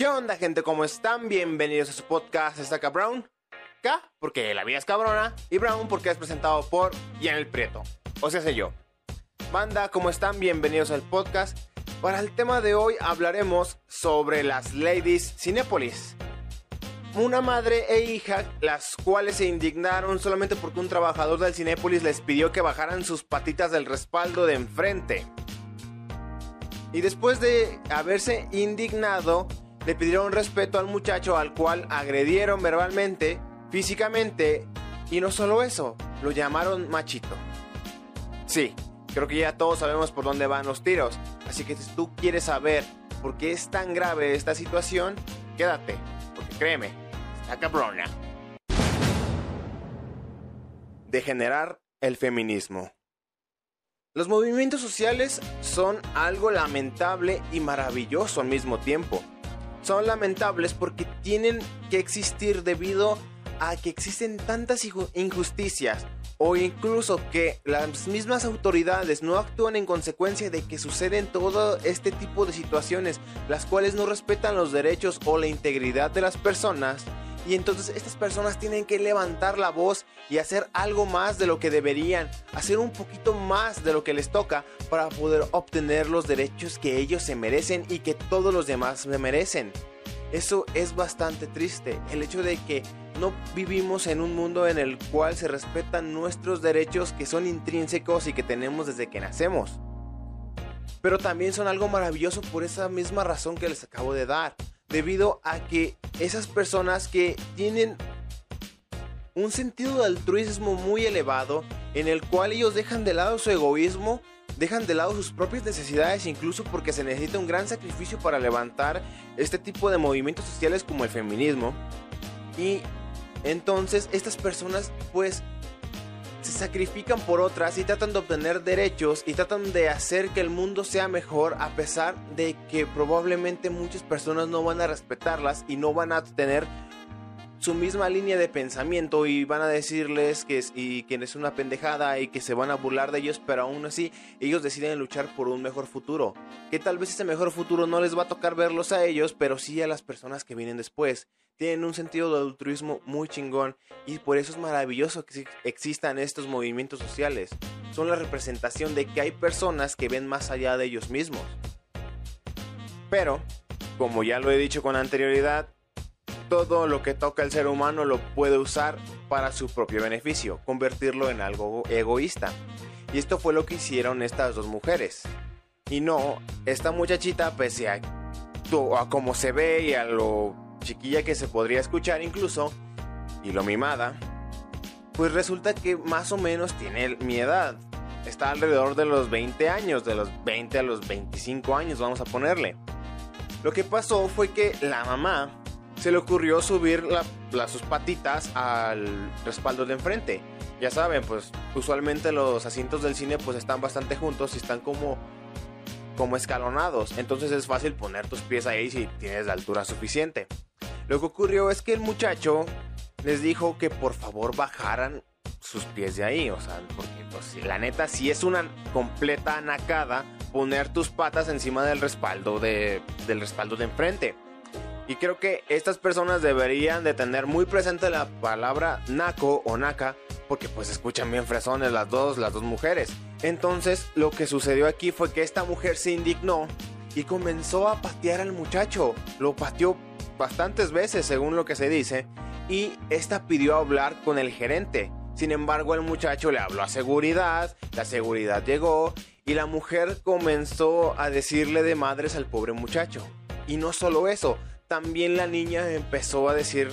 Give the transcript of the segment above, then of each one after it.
¿Qué onda, gente? ¿Cómo están? Bienvenidos a su podcast Estaca Brown. K, porque la vida es cabrona. Y Brown, porque es presentado por el Prieto. O sea, sé yo. Banda, ¿cómo están? Bienvenidos al podcast. Para el tema de hoy hablaremos sobre las Ladies Cinépolis. Una madre e hija, las cuales se indignaron solamente porque un trabajador del Cinépolis les pidió que bajaran sus patitas del respaldo de enfrente. Y después de haberse indignado, le pidieron respeto al muchacho al cual agredieron verbalmente, físicamente, y no solo eso, lo llamaron machito. Sí, creo que ya todos sabemos por dónde van los tiros, así que si tú quieres saber por qué es tan grave esta situación, quédate, porque créeme, está cabrona. Degenerar el feminismo. Los movimientos sociales son algo lamentable y maravilloso al mismo tiempo. Son lamentables porque tienen que existir debido a que existen tantas injusticias o incluso que las mismas autoridades no actúan en consecuencia de que suceden todo este tipo de situaciones, las cuales no respetan los derechos o la integridad de las personas y entonces estas personas tienen que levantar la voz y hacer algo más de lo que deberían, hacer un poquito más de lo que les toca para poder obtener los derechos que ellos se merecen y que todos los demás se merecen. Eso es bastante triste, el hecho de que no vivimos en un mundo en el cual se respetan nuestros derechos que son intrínsecos y que tenemos desde que nacemos. Pero también son algo maravilloso por esa misma razón que les acabo de dar debido a que esas personas que tienen un sentido de altruismo muy elevado, en el cual ellos dejan de lado su egoísmo, dejan de lado sus propias necesidades, incluso porque se necesita un gran sacrificio para levantar este tipo de movimientos sociales como el feminismo. Y entonces estas personas pues se sacrifican por otras y tratan de obtener derechos y tratan de hacer que el mundo sea mejor a pesar de que probablemente muchas personas no van a respetarlas y no van a tener su misma línea de pensamiento y van a decirles que es, y que es una pendejada y que se van a burlar de ellos, pero aún así ellos deciden luchar por un mejor futuro. Que tal vez ese mejor futuro no les va a tocar verlos a ellos, pero sí a las personas que vienen después. Tienen un sentido de altruismo muy chingón y por eso es maravilloso que existan estos movimientos sociales. Son la representación de que hay personas que ven más allá de ellos mismos. Pero, como ya lo he dicho con anterioridad, todo lo que toca el ser humano lo puede usar para su propio beneficio, convertirlo en algo egoísta. Y esto fue lo que hicieron estas dos mujeres. Y no, esta muchachita, pese a, a cómo se ve y a lo chiquilla que se podría escuchar incluso, y lo mimada, pues resulta que más o menos tiene mi edad. Está alrededor de los 20 años, de los 20 a los 25 años, vamos a ponerle. Lo que pasó fue que la mamá se le ocurrió subir las sus patitas al respaldo de enfrente. Ya saben, pues usualmente los asientos del cine pues están bastante juntos y están como como escalonados, entonces es fácil poner tus pies ahí si tienes la altura suficiente. Lo que ocurrió es que el muchacho les dijo que por favor bajaran sus pies de ahí, o sea, porque pues, la neta si es una completa anacada poner tus patas encima del respaldo de, del respaldo de enfrente. Y creo que estas personas deberían de tener muy presente la palabra naco o naca, porque pues escuchan bien fresones las dos, las dos mujeres. Entonces lo que sucedió aquí fue que esta mujer se indignó y comenzó a patear al muchacho. Lo pateó bastantes veces según lo que se dice. Y esta pidió hablar con el gerente. Sin embargo, el muchacho le habló a seguridad, la seguridad llegó y la mujer comenzó a decirle de madres al pobre muchacho. Y no solo eso, también la niña empezó a decir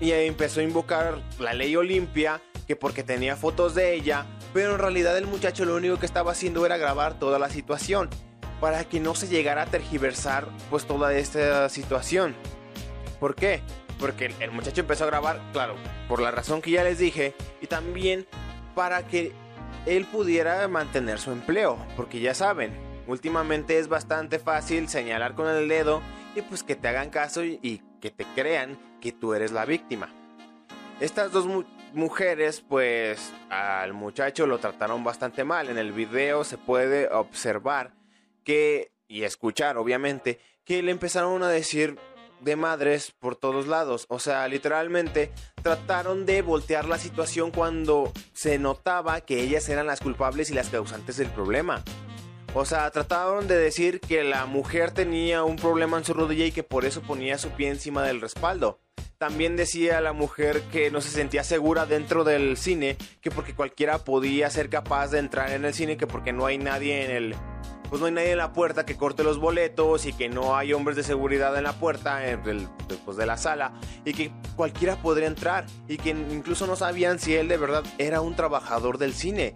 y empezó a invocar la ley Olimpia, que porque tenía fotos de ella, pero en realidad el muchacho lo único que estaba haciendo era grabar toda la situación, para que no se llegara a tergiversar pues toda esta situación. ¿Por qué? Porque el muchacho empezó a grabar, claro, por la razón que ya les dije, y también para que él pudiera mantener su empleo, porque ya saben, últimamente es bastante fácil señalar con el dedo y pues que te hagan caso y, que te crean que tú eres la víctima. Estas dos mujeres pues al muchacho lo trataron bastante mal. En el video se puede observar que y escuchar obviamente que le empezaron a decir de madres por todos lados. O sea, literalmente trataron de voltear la situación cuando se notaba que ellas eran las culpables y las causantes del problema. O sea, trataron de decir que la mujer tenía un problema en su rodilla y que por eso ponía su pie encima del respaldo. También decía la mujer que no se sentía segura dentro del cine, que porque cualquiera podía ser capaz de entrar en el cine, que porque no hay nadie en el pues no hay nadie en la puerta que corte los boletos y que no hay hombres de seguridad en la puerta en pues, de la sala y que cualquiera podría entrar y que incluso no sabían si él de verdad era un trabajador del cine.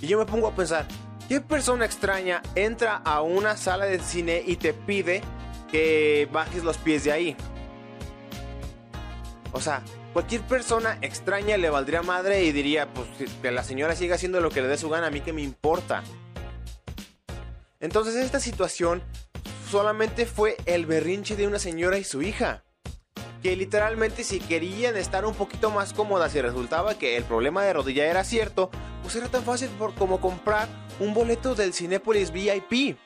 Y yo me pongo a pensar, ¿qué persona extraña entra a una sala de cine y te pide que bajes los pies de ahí? O sea, cualquier persona extraña le valdría madre y diría, pues que la señora siga haciendo lo que le dé su gana, a mí que me importa. Entonces esta situación solamente fue el berrinche de una señora y su hija. Que literalmente si querían estar un poquito más cómodas y resultaba que el problema de rodilla era cierto, pues era tan fácil como comprar un boleto del Cinépolis VIP.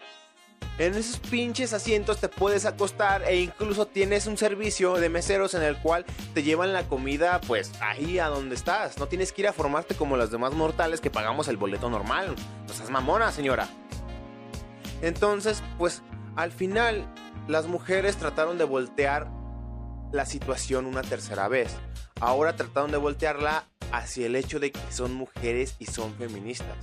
En esos pinches asientos te puedes acostar e incluso tienes un servicio de meseros en el cual te llevan la comida pues ahí a donde estás. No tienes que ir a formarte como los demás mortales que pagamos el boleto normal. No seas mamona, señora. Entonces, pues al final las mujeres trataron de voltear la situación una tercera vez. Ahora trataron de voltearla hacia el hecho de que son mujeres y son feministas.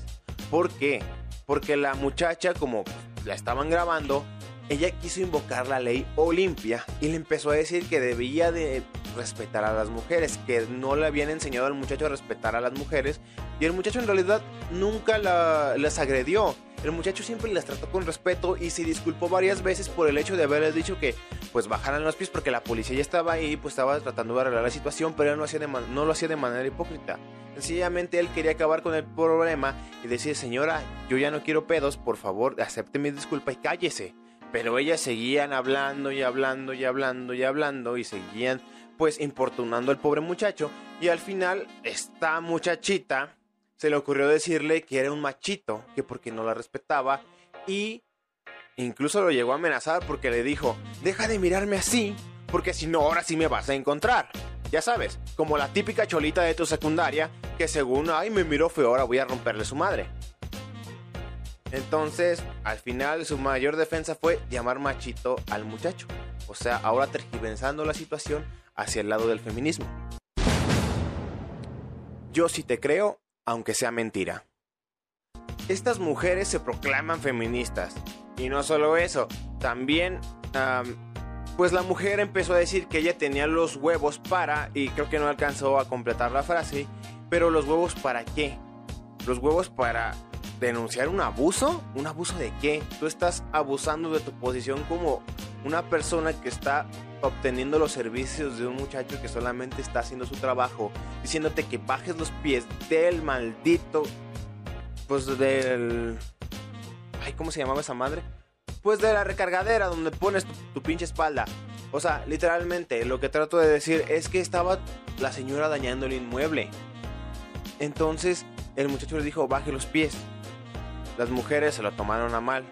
¿Por qué? Porque la muchacha, como la estaban grabando, ella quiso invocar la ley Olimpia y le empezó a decir que debía de respetar a las mujeres, que no le habían enseñado al muchacho a respetar a las mujeres y el muchacho en realidad nunca la, las agredió. El muchacho siempre las trató con respeto y se disculpó varias veces por el hecho de haberles dicho que pues bajaran los pies porque la policía ya estaba ahí, pues estaba tratando de arreglar la situación, pero él no, hacía no lo hacía de manera hipócrita. Sencillamente él quería acabar con el problema y decir, señora, yo ya no quiero pedos, por favor, acepte mi disculpa y cállese. Pero ellas seguían hablando y hablando y hablando y hablando y seguían pues importunando al pobre muchacho y al final esta muchachita se le ocurrió decirle que era un machito, que porque no la respetaba y incluso lo llegó a amenazar porque le dijo, deja de mirarme así, porque si no, ahora sí me vas a encontrar. Ya sabes, como la típica cholita de tu secundaria, que según, ay, me miró feo, ahora voy a romperle su madre. Entonces, al final, su mayor defensa fue llamar machito al muchacho. O sea, ahora tergiversando la situación hacia el lado del feminismo. Yo sí te creo aunque sea mentira. Estas mujeres se proclaman feministas. Y no solo eso, también, pues la mujer empezó a decir que ella tenía los huevos para, y creo que no alcanzó a completar la frase, pero los huevos para qué? Los huevos para denunciar un abuso. ¿Un abuso de qué? Tú estás abusando de tu posición como una persona que está obteniendo los servicios de un muchacho que solamente está haciendo su trabajo, diciéndote que bajes los pies del maldito, pues del... Ay, ¿cómo se llamaba esa madre? Pues de la recargadera donde pones tu, pinche espalda. O sea, literalmente lo que trato de decir es que estaba la señora dañando el inmueble. Entonces el muchacho le dijo, baje los pies. Las mujeres se lo tomaron a mal.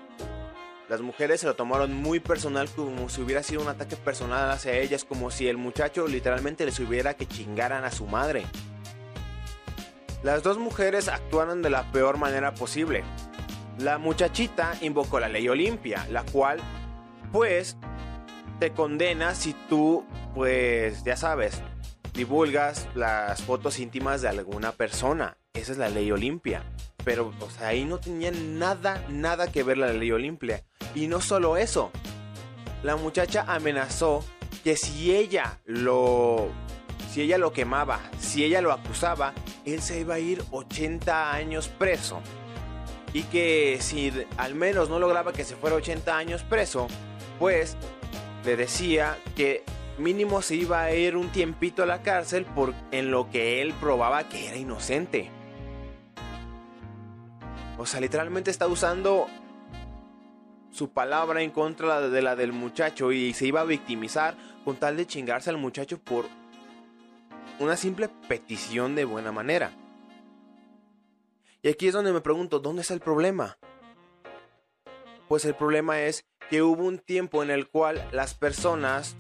Las mujeres se lo tomaron muy personal como si hubiera sido un ataque personal hacia ellas, como si el muchacho literalmente les hubiera que chingaran a su madre. Las dos mujeres actuaron de la peor manera posible. La muchachita invocó la ley Olimpia, la cual, pues, te condena si tú, pues, ya sabes, divulgas las fotos íntimas de alguna persona. Esa es la ley Olimpia. Pero, o sea, ahí no tenía nada, nada que ver la ley Olimpia. Y no solo eso, la muchacha amenazó que si ella lo si ella lo quemaba, si ella lo acusaba, él se iba a ir 80 años preso. Y que si al menos no lograba que se fuera 80 años preso, pues le decía que mínimo se iba a ir un tiempito a la cárcel por en lo que él probaba que era inocente. O sea, literalmente está usando su palabra en contra de la del muchacho y se iba a victimizar con tal de chingarse al muchacho por una simple petición de buena manera. Y aquí es donde me pregunto, ¿dónde está el problema? Pues el problema es que hubo un tiempo en el cual las personas,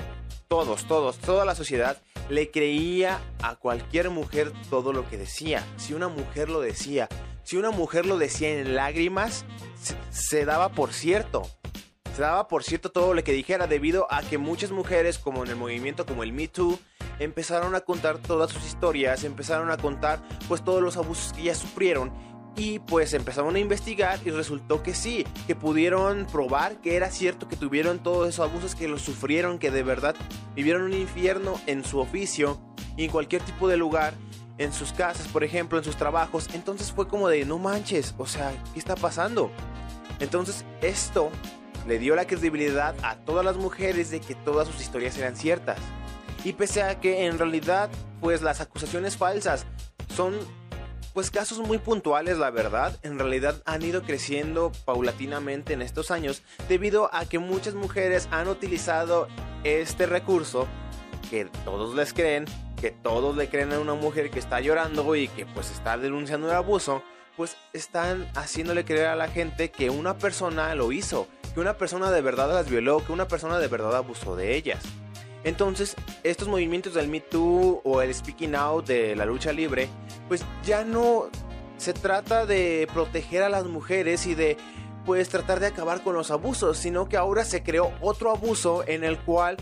todos, todos, toda la sociedad, le creía a cualquier mujer todo lo que decía. Si una mujer lo decía, si una mujer lo decía en lágrimas, se, daba por cierto. Se daba por cierto todo lo que dijera debido a que muchas mujeres, como en el movimiento como el Me Too, empezaron a contar todas sus historias, empezaron a contar pues todos los abusos que ellas sufrieron y pues empezaron a investigar y resultó que sí, que pudieron probar que era cierto que tuvieron todos esos abusos, que los sufrieron, que de verdad vivieron un infierno en su oficio y en cualquier tipo de lugar, en sus casas, por ejemplo, en sus trabajos. Entonces fue como de, no manches, o sea, ¿qué está pasando? Entonces esto le dio la credibilidad a todas las mujeres de que todas sus historias eran ciertas. Y pese a que en realidad, pues las acusaciones falsas son pues casos muy puntuales, la verdad, en realidad han ido creciendo paulatinamente en estos años debido a que muchas mujeres han utilizado este recurso que todos les creen, que todos le creen a una mujer que está llorando y que pues está denunciando el abuso, pues están haciéndole creer a la gente que una persona lo hizo, que una persona de verdad las violó, que una persona de verdad abusó de ellas. Entonces, estos movimientos del Me Too o el Speaking Out de la lucha libre, pues ya no se trata de proteger a las mujeres y de pues tratar de acabar con los abusos, sino que ahora se creó otro abuso en el cual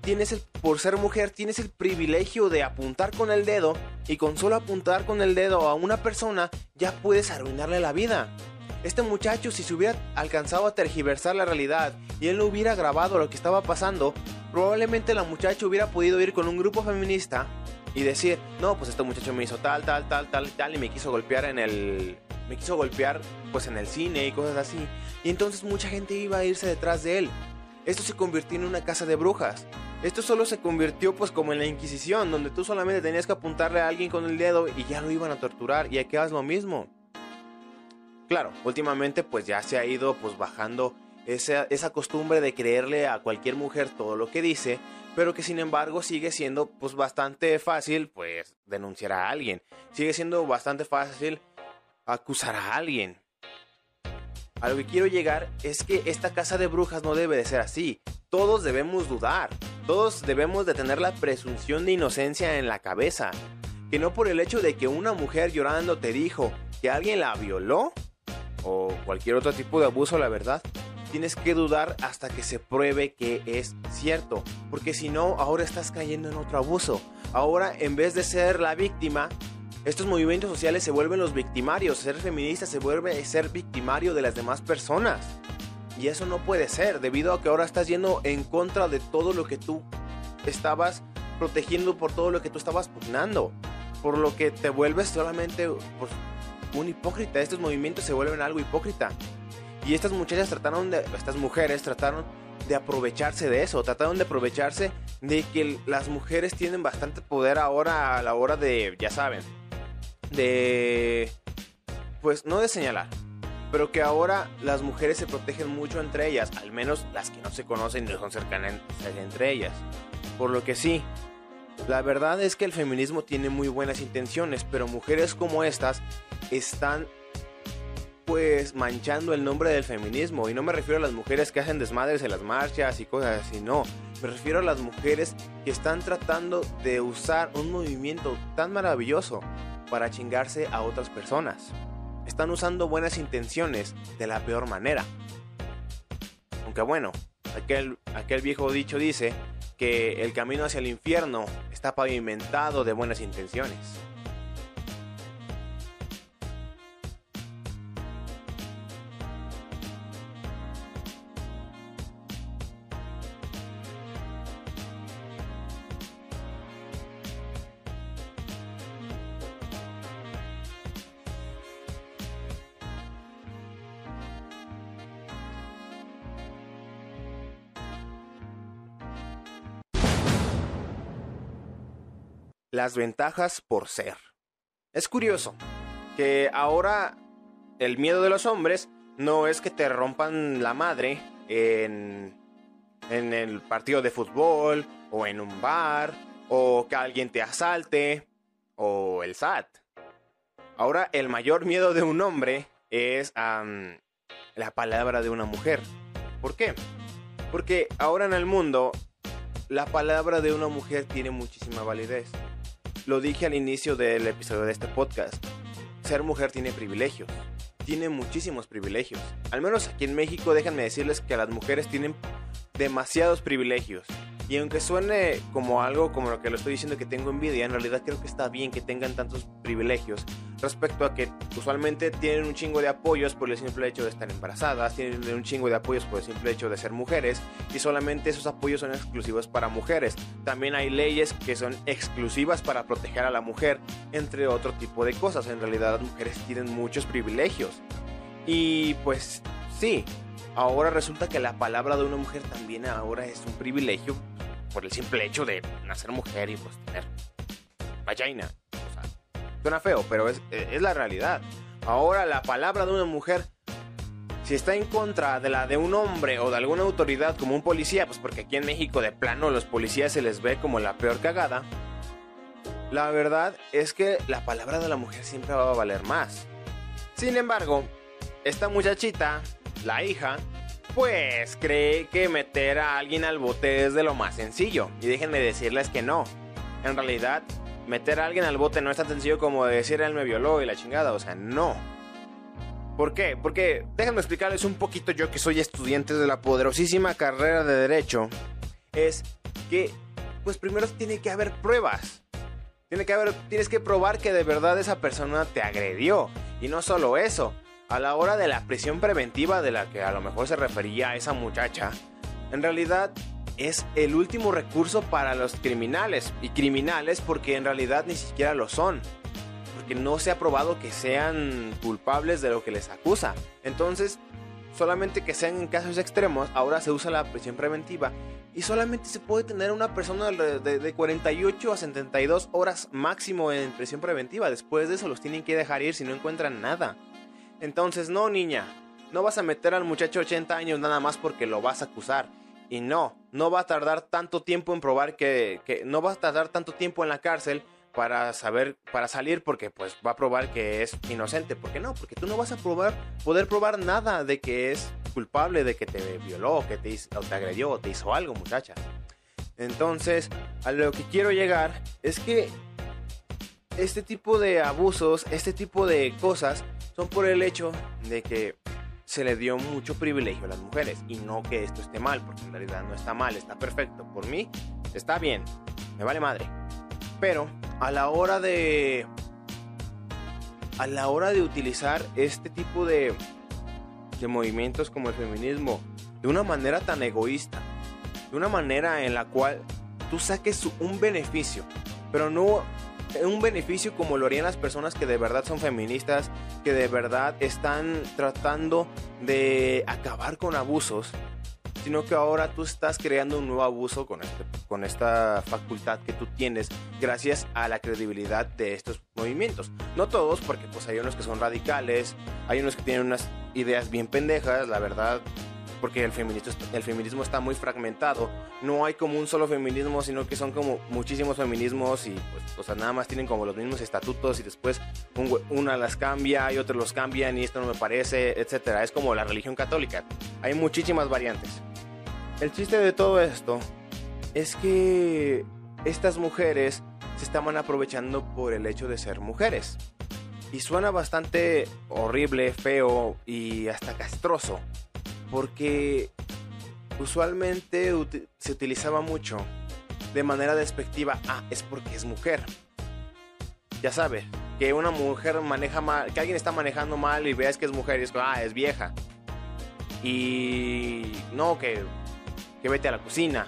tienes el, por ser mujer tienes el privilegio de apuntar con el dedo y con solo apuntar con el dedo a una persona ya puedes arruinarle la vida. Este muchacho si se hubiera alcanzado a tergiversar la realidad y él no hubiera grabado lo que estaba pasando, probablemente la muchacha hubiera podido ir con un grupo feminista y decir, no, pues este muchacho me hizo tal, tal, tal, tal, tal y me quiso golpear en el... Me quiso golpear pues en el cine y cosas así. Y entonces mucha gente iba a irse detrás de él. Esto se convirtió en una casa de brujas. Esto solo se convirtió pues como en la Inquisición, donde tú solamente tenías que apuntarle a alguien con el dedo y ya lo iban a torturar y aquí haz lo mismo. Claro, últimamente pues ya se ha ido pues bajando esa, costumbre de creerle a cualquier mujer todo lo que dice, pero que sin embargo sigue siendo pues bastante fácil pues denunciar a alguien, sigue siendo bastante fácil acusar a alguien. A lo que quiero llegar es que esta casa de brujas no debe de ser así. Todos debemos dudar, todos debemos de tener la presunción de inocencia en la cabeza. Que no por el hecho de que una mujer llorando te dijo que alguien la violó o cualquier otro tipo de abuso, la verdad, tienes que dudar hasta que se pruebe que es cierto. Porque si no, ahora estás cayendo en otro abuso. Ahora, en vez de ser la víctima, estos movimientos sociales se vuelven los victimarios. Ser feminista se vuelve ser victimario de las demás personas. Y eso no puede ser, debido a que ahora estás yendo en contra de todo lo que tú estabas protegiendo, por todo lo que tú estabas pugnando. Por lo que te vuelves solamente un hipócrita. Estos movimientos se vuelven algo hipócrita. Y estas muchachas trataron de, estas mujeres trataron de aprovecharse de eso, trataron de aprovecharse de que las mujeres tienen bastante poder ahora a la hora de, ya saben, de, pues no de señalar, pero que ahora las mujeres se protegen mucho entre ellas, al menos las que no se conocen y no son cercanas entre ellas. Por lo que sí, la verdad es que el feminismo tiene muy buenas intenciones, pero mujeres como estas están pues manchando el nombre del feminismo. Y no me refiero a las mujeres que hacen desmadres en las marchas y cosas así, no. Me refiero a las mujeres que están tratando de usar un movimiento tan maravilloso para chingarse a otras personas. Están usando buenas intenciones de la peor manera. Aunque bueno, aquel, aquel viejo dicho dice que el camino hacia el infierno está pavimentado de buenas intenciones. Las ventajas por ser. Es curioso que ahora el miedo de los hombres no es que te rompan la madre en, en el partido de fútbol o en un bar o que alguien te asalte o el SAT. Ahora el mayor miedo de un hombre es la palabra de una mujer. ¿Por qué? Porque ahora en el mundo la palabra de una mujer tiene muchísima validez. Lo dije al inicio del episodio de este podcast. Ser mujer tiene privilegios. Tiene muchísimos privilegios. Al menos aquí en México déjenme decirles que las mujeres tienen demasiados privilegios. Y aunque suene como algo como lo que lo estoy diciendo que tengo envidia, en realidad creo que está bien que tengan tantos privilegios respecto a que usualmente tienen un chingo de apoyos por el simple hecho de estar embarazadas, tienen un chingo de apoyos por el simple hecho de ser mujeres y solamente esos apoyos son exclusivos para mujeres. También hay leyes que son exclusivas para proteger a la mujer, entre otro tipo de cosas. En realidad las mujeres tienen muchos privilegios. Y pues sí, ahora resulta que la palabra de una mujer también ahora es un privilegio por el simple hecho de nacer mujer y pues tener vagina. Suena feo, pero es, es la realidad. Ahora la palabra de una mujer, si está en contra de la de un hombre o de alguna autoridad como un policía, pues porque aquí en México de plano los policías se les ve como la peor cagada, la verdad es que la palabra de la mujer siempre va a valer más. Sin embargo, esta muchachita, la hija, pues cree que meter a alguien al bote es de lo más sencillo. Y déjenme decirles que no. En realidad, meter a alguien al bote no es tan sencillo como decir él me violó y la chingada. O sea, no. ¿Por qué? Porque déjenme explicarles un poquito yo que soy estudiante de la poderosísima carrera de derecho. Es que, pues primero tiene que haber pruebas. Tiene que haber, tienes que probar que de verdad esa persona te agredió. Y no solo eso, a la hora de la prisión preventiva de la que a lo mejor se refería esa muchacha, en realidad es el último recurso para los criminales. Y criminales porque en realidad ni siquiera lo son. Porque no se ha probado que sean culpables de lo que les acusa. Entonces, solamente que sean en casos extremos, ahora se usa la prisión preventiva. Y solamente se puede tener una persona de, de 48 a 72 horas máximo en prisión preventiva. Después de eso los tienen que dejar ir si no encuentran nada. Entonces, no, niña, no vas a meter al muchacho 80 años nada más porque lo vas a acusar. Y no, no va a tardar tanto tiempo en probar que, que no va a tardar tanto tiempo en la cárcel para saber, para salir porque pues va a probar que es inocente. ¿Por qué no? Porque tú no vas a probar, poder probar nada de que es culpable, de que te violó, que te, o te agredió, o te hizo algo, muchacha. Entonces, a lo que quiero llegar es que este tipo de abusos, este tipo de cosas, son por el hecho de que se le dio mucho privilegio a las mujeres y no que esto esté mal, porque en realidad no está mal, está perfecto. Por mí está bien, me vale madre. Pero a la hora de a la hora de utilizar este tipo de de movimientos como el feminismo de una manera tan egoísta, de una manera en la cual tú saques un beneficio, pero no un beneficio como lo harían las personas que de verdad son feministas, que de verdad están tratando de acabar con abusos, sino que ahora tú estás creando un nuevo abuso con, este, con esta facultad que tú tienes gracias a la credibilidad de estos movimientos. No todos, porque pues hay unos que son radicales, hay unos que tienen unas ideas bien pendejas, la verdad, porque el feminismo, el feminismo está muy fragmentado. No hay como un solo feminismo, sino que son como muchísimos feminismos y pues, o sea, nada más tienen como los mismos estatutos y después una las cambia y otros los cambian y esto no me parece, etcétera. Es como la religión católica. Hay muchísimas variantes. El chiste de todo esto es que estas mujeres se estaban aprovechando por el hecho de ser mujeres. Y suena bastante horrible, feo y hasta castroso porque usualmente se utilizaba mucho de manera despectiva, ah, es porque es mujer. Ya sabe, que una mujer maneja mal, que alguien está manejando mal y veas que es mujer y es ah, es vieja. Y no, que, que vete a la cocina,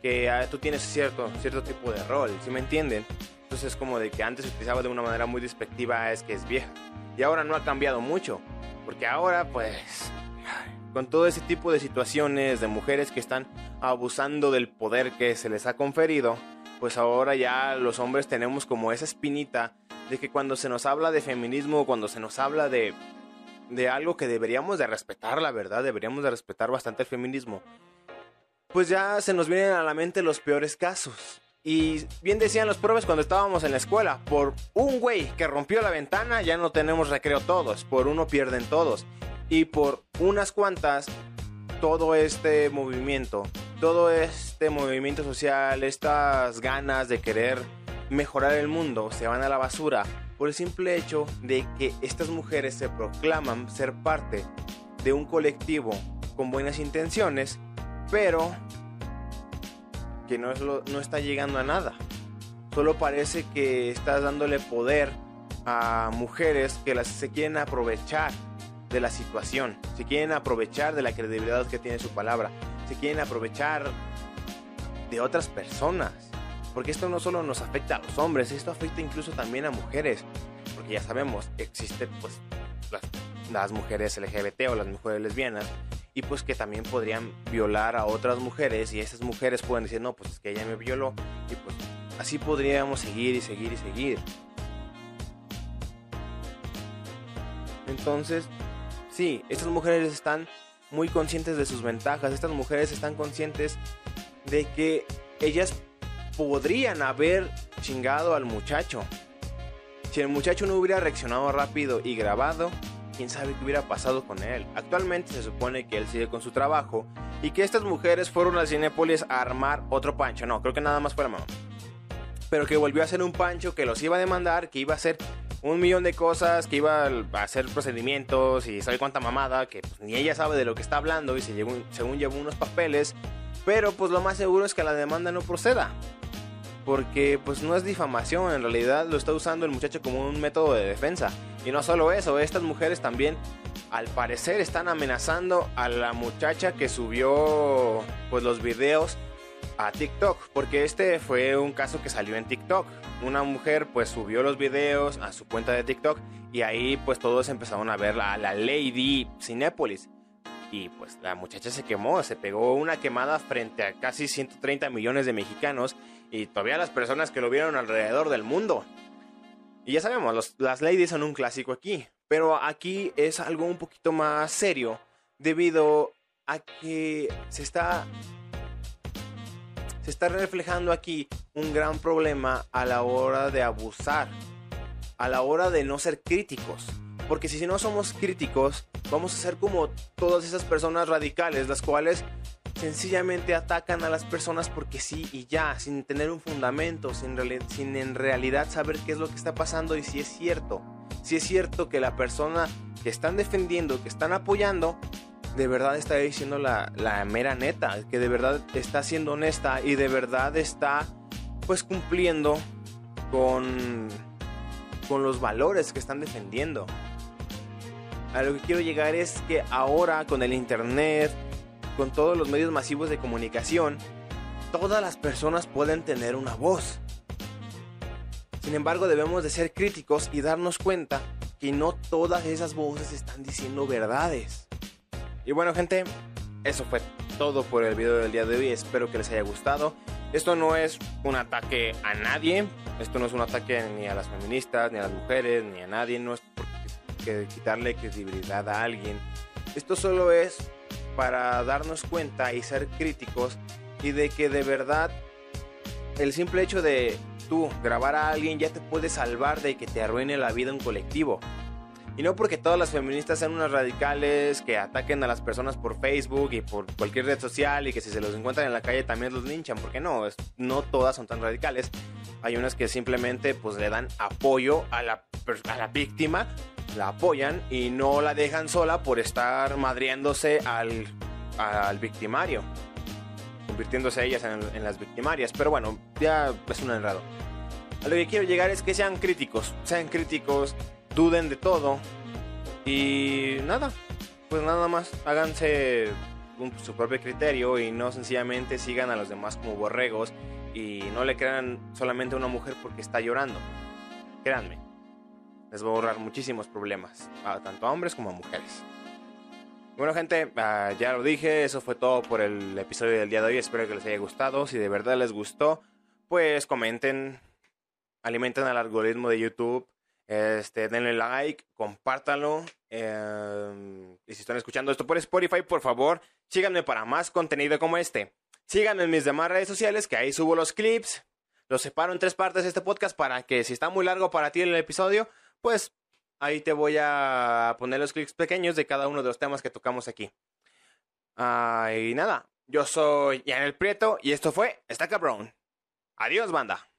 que ah, tú tienes cierto, cierto tipo de rol, ¿sí me entienden? Entonces es como de que antes se utilizaba de una manera muy despectiva, es que es vieja. Y ahora no ha cambiado mucho, porque ahora pues con todo ese tipo de situaciones de mujeres que están abusando del poder que se les ha conferido, pues ahora ya los hombres tenemos como esa espinita de que cuando se nos habla de feminismo, cuando se nos habla de, de algo que deberíamos de respetar, la verdad, deberíamos de respetar bastante el feminismo, pues ya se nos vienen a la mente los peores casos. Y bien decían los probes cuando estábamos en la escuela, por un güey que rompió la ventana ya no tenemos recreo todos, por uno pierden todos y por unas cuantas todo este movimiento, todo este movimiento social, estas ganas de querer mejorar el mundo se van a la basura por el simple hecho de que estas mujeres se proclaman ser parte de un colectivo con buenas intenciones, pero que no, es no está llegando a nada. Solo parece que estás dándole poder a mujeres que las, se quieren aprovechar de la situación, se quieren aprovechar de la credibilidad que tiene su palabra, se quieren aprovechar de otras personas. Porque esto no solo nos afecta a los hombres, esto afecta incluso también a mujeres. Porque ya sabemos, existen pues las, las mujeres LGBT o las mujeres lesbianas y pues que también podrían violar a otras mujeres y esas mujeres pueden decir, no, pues es que ella me violó y pues así podríamos seguir y seguir y seguir. Entonces, sí, estas mujeres están muy conscientes de sus ventajas, estas mujeres están conscientes de que ellas podrían haber chingado al muchacho. Si el muchacho no hubiera reaccionado rápido y grabado, quién sabe qué hubiera pasado con él. Actualmente se supone que él sigue con su trabajo y que estas mujeres fueron a Cinepolis a armar otro pancho. No, creo que nada más fue la mamá. Pero que volvió a hacer un pancho que los iba a demandar, que iba a hacer un millón de cosas, que iba a hacer procedimientos y sabe cuánta mamada, que pues, ni ella sabe de lo que está hablando y se llevó, según llevó unos papeles. Pero pues lo más seguro es que la demanda no proceda porque pues no es difamación, en realidad lo está usando el muchacho como un método de defensa. Y no solo eso, estas mujeres también al parecer están amenazando a la muchacha que subió pues los videos a TikTok, porque este fue un caso que salió en TikTok. Una mujer pues subió los videos a su cuenta de TikTok y ahí pues todos empezaron a ver a la Lady Cinépolis. Y pues la muchacha se quemó, se pegó una quemada frente a casi 130 millones de mexicanos y todavía las personas que lo vieron alrededor del mundo. Y ya sabemos, las ladies son un clásico aquí, pero aquí es algo un poquito más serio debido a que se está se está reflejando aquí un gran problema a la hora de abusar, a la hora de no ser críticos. Porque si no somos críticos, vamos a ser como todas esas personas radicales, las cuales sencillamente atacan a las personas porque sí y ya, sin tener un fundamento, sin, sin en realidad saber qué es lo que está pasando y si es cierto. Si es cierto que la persona que están defendiendo, que están apoyando, de verdad está diciendo la, la mera neta, que de verdad está siendo honesta y de verdad está pues cumpliendo con, con los valores que están defendiendo. A lo que quiero llegar es que ahora con el internet, con todos los medios masivos de comunicación, todas las personas pueden tener una voz. Sin embargo, debemos de ser críticos y darnos cuenta que no todas esas voces están diciendo verdades. Y bueno, gente, eso fue todo por el video del día de hoy. Espero que les haya gustado. Esto no es un ataque a nadie. Esto no es un ataque ni a las feministas, ni a las mujeres, ni a nadie. No es por quitarle credibilidad a alguien. Esto solo es para darnos cuenta y ser críticos y de que de verdad el simple hecho de tú grabar a alguien ya te puede salvar de que te arruine la vida un colectivo. Y no porque todas las feministas sean unas radicales que ataquen a las personas por Facebook y por cualquier red social y que si se los encuentran en la calle también los linchan, porque no, no todas son tan radicales. Hay unas que simplemente pues le dan apoyo a la, a la víctima la apoyan y no la dejan sola por estar madriándose al, al victimario, convirtiéndose ellas en, las victimarias. Pero bueno, ya es un enredo. A lo que quiero llegar es que sean críticos, sean críticos, duden de todo y nada, pues nada más, háganse su propio criterio y no sencillamente sigan a los demás como borregos y no le crean solamente a una mujer porque está llorando. Créanme, les va a ahorrar muchísimos problemas, tanto a hombres como a mujeres. Bueno gente, ah, ya lo dije, eso fue todo por el episodio del día de hoy, espero que les haya gustado, si de verdad les gustó, pues comenten, alimenten al algoritmo de YouTube, este, denle like, compártanlo, em, y si están escuchando esto por Spotify, por favor, síganme para más contenido como este. Síganme en mis demás redes sociales, que ahí subo los clips, los separo en tres partes este podcast para que si está muy largo para ti el episodio, pues ahí te voy a poner los clics pequeños de cada uno de los temas que tocamos aquí. Ah, y nada, yo soy Yanel Prieto y esto fue Está Cabrón. Adiós, banda.